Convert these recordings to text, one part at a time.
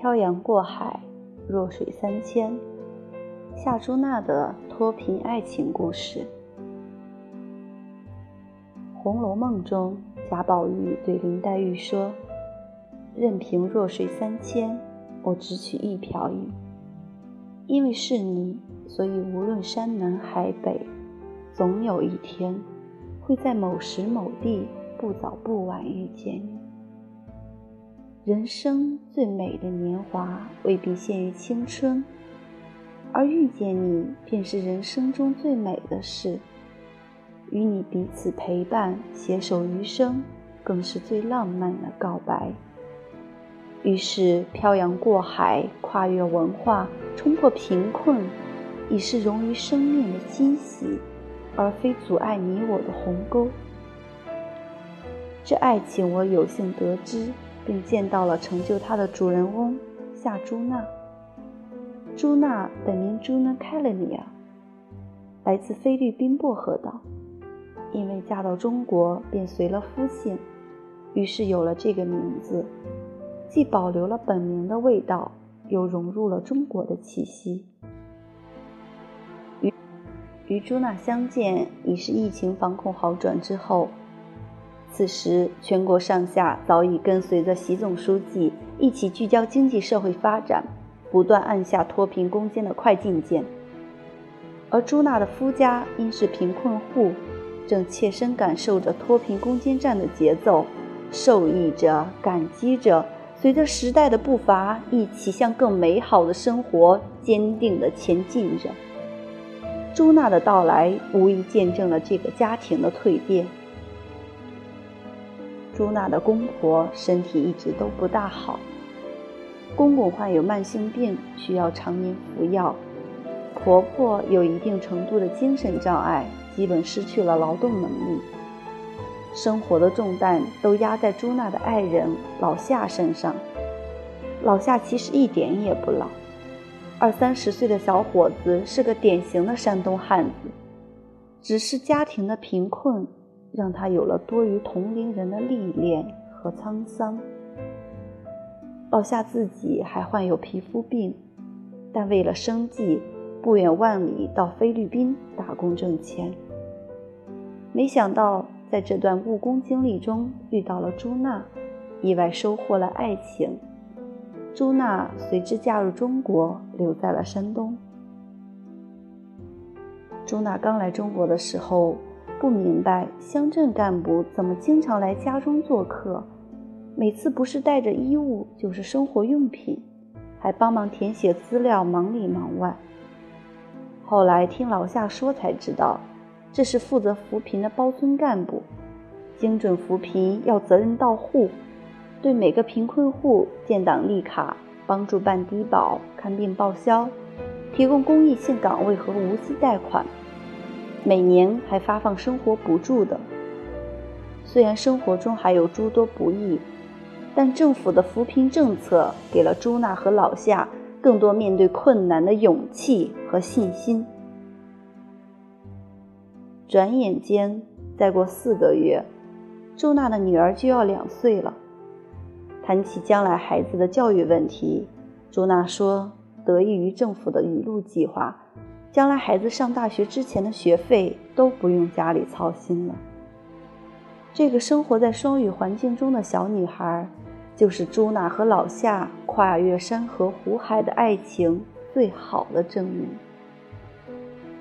漂洋过海，弱水三千。夏朱娜的脱贫爱情故事。《红楼梦》中，贾宝玉对林黛玉说：“任凭弱水三千，我只取一瓢饮。因为是你，所以无论山南海北，总有一天会在某时某地，不早不晚遇见你。人生最美的年华，未必限于青春，而遇见你，便是人生中最美的事。”与你彼此陪伴，携手余生，更是最浪漫的告白。于是，漂洋过海，跨越文化，冲破贫困，已是融于生命的惊喜，而非阻碍你我的鸿沟。这爱情，我有幸得知，并见到了成就他的主人翁夏朱娜。朱娜本名朱娜·凯勒米亚，来自菲律宾薄荷岛。因为嫁到中国，便随了夫姓，于是有了这个名字，既保留了本名的味道，又融入了中国的气息。与与朱娜相见，已是疫情防控好转之后。此时，全国上下早已跟随着习总书记一起聚焦经济社会发展，不断按下脱贫攻坚的快进键。而朱娜的夫家因是贫困户。正切身感受着脱贫攻坚战的节奏，受益着，感激着，随着时代的步伐，一起向更美好的生活坚定地前进着。朱娜的到来，无疑见证了这个家庭的蜕变。朱娜的公婆身体一直都不大好，公公患有慢性病，需要常年服药；婆婆有一定程度的精神障碍。基本失去了劳动能力，生活的重担都压在朱娜的爱人老夏身上。老夏其实一点也不老，二三十岁的小伙子是个典型的山东汉子，只是家庭的贫困让他有了多于同龄人的历练和沧桑。老夏自己还患有皮肤病，但为了生计。不远万里到菲律宾打工挣钱，没想到在这段务工经历中遇到了朱娜，意外收获了爱情。朱娜随之嫁入中国，留在了山东。朱娜刚来中国的时候，不明白乡镇干部怎么经常来家中做客，每次不是带着衣物，就是生活用品，还帮忙填写资料，忙里忙外。后来听老夏说才知道，这是负责扶贫的包村干部，精准扶贫要责任到户，对每个贫困户建档立卡，帮助办低保、看病报销，提供公益性岗位和无息贷款，每年还发放生活补助的。虽然生活中还有诸多不易，但政府的扶贫政策给了朱娜和老夏。更多面对困难的勇气和信心。转眼间，再过四个月，朱娜的女儿就要两岁了。谈起将来孩子的教育问题，朱娜说：“得益于政府的雨露计划，将来孩子上大学之前的学费都不用家里操心了。”这个生活在双语环境中的小女孩。就是朱娜和老夏跨越山河湖海的爱情最好的证明，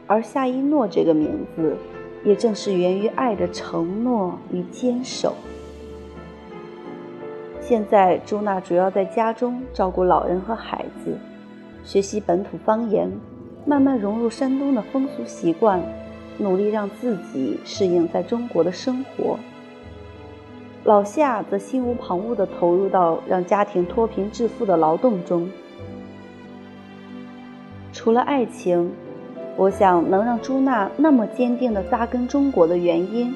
而夏一诺这个名字，也正是源于爱的承诺与坚守。现在，朱娜主要在家中照顾老人和孩子，学习本土方言，慢慢融入山东的风俗习惯，努力让自己适应在中国的生活。老夏则心无旁骛地投入到让家庭脱贫致富的劳动中。除了爱情，我想能让朱娜那么坚定地扎根中国的原因，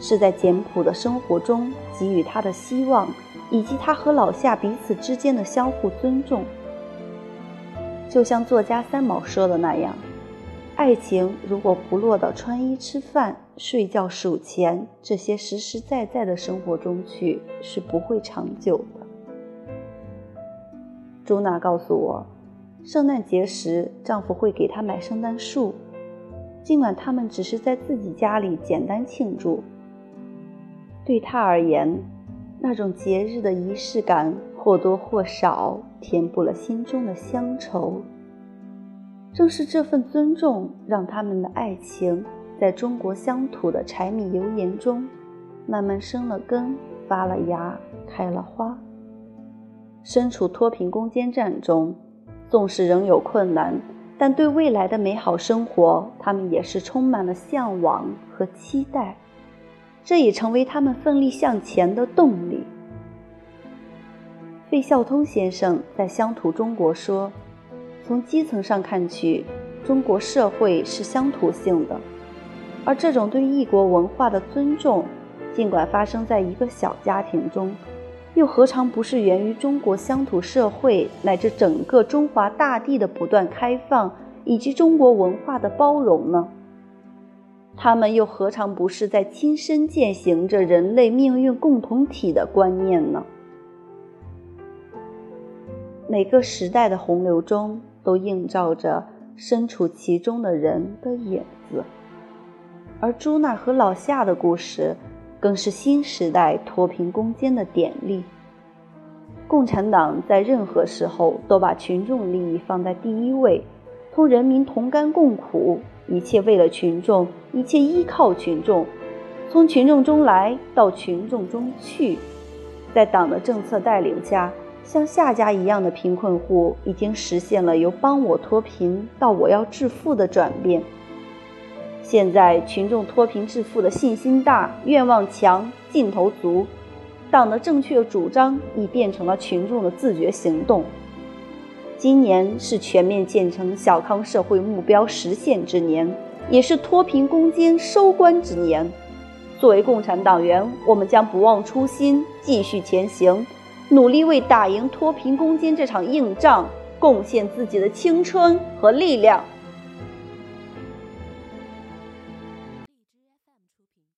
是在简朴的生活中给予她的希望，以及她和老夏彼此之间的相互尊重。就像作家三毛说的那样。爱情如果不落到穿衣、吃饭、睡觉、数钱这些实实在在的生活中去，是不会长久的。朱娜告诉我，圣诞节时丈夫会给她买圣诞树，尽管他们只是在自己家里简单庆祝。对她而言，那种节日的仪式感或多或少填补了心中的乡愁。正是这份尊重，让他们的爱情在中国乡土的柴米油盐中，慢慢生了根、发了芽、开了花。身处脱贫攻坚战中，纵使仍有困难，但对未来的美好生活，他们也是充满了向往和期待。这也成为他们奋力向前的动力。费孝通先生在《乡土中国》说。从基层上看去，中国社会是乡土性的，而这种对异国文化的尊重，尽管发生在一个小家庭中，又何尝不是源于中国乡土社会乃至整个中华大地的不断开放，以及中国文化的包容呢？他们又何尝不是在亲身践行着人类命运共同体的观念呢？每个时代的洪流中。都映照着身处其中的人的影子，而朱娜和老夏的故事，更是新时代脱贫攻坚的典例。共产党在任何时候都把群众利益放在第一位，同人民同甘共苦，一切为了群众，一切依靠群众，从群众中来到群众中去，在党的政策带领下。像夏家一样的贫困户已经实现了由帮我脱贫到我要致富的转变。现在群众脱贫致富的信心大、愿望强、劲头足，党的正确主张已变成了群众的自觉行动。今年是全面建成小康社会目标实现之年，也是脱贫攻坚收官之年。作为共产党员，我们将不忘初心，继续前行。努力为打赢脱贫攻坚这场硬仗贡献自己的青春和力量。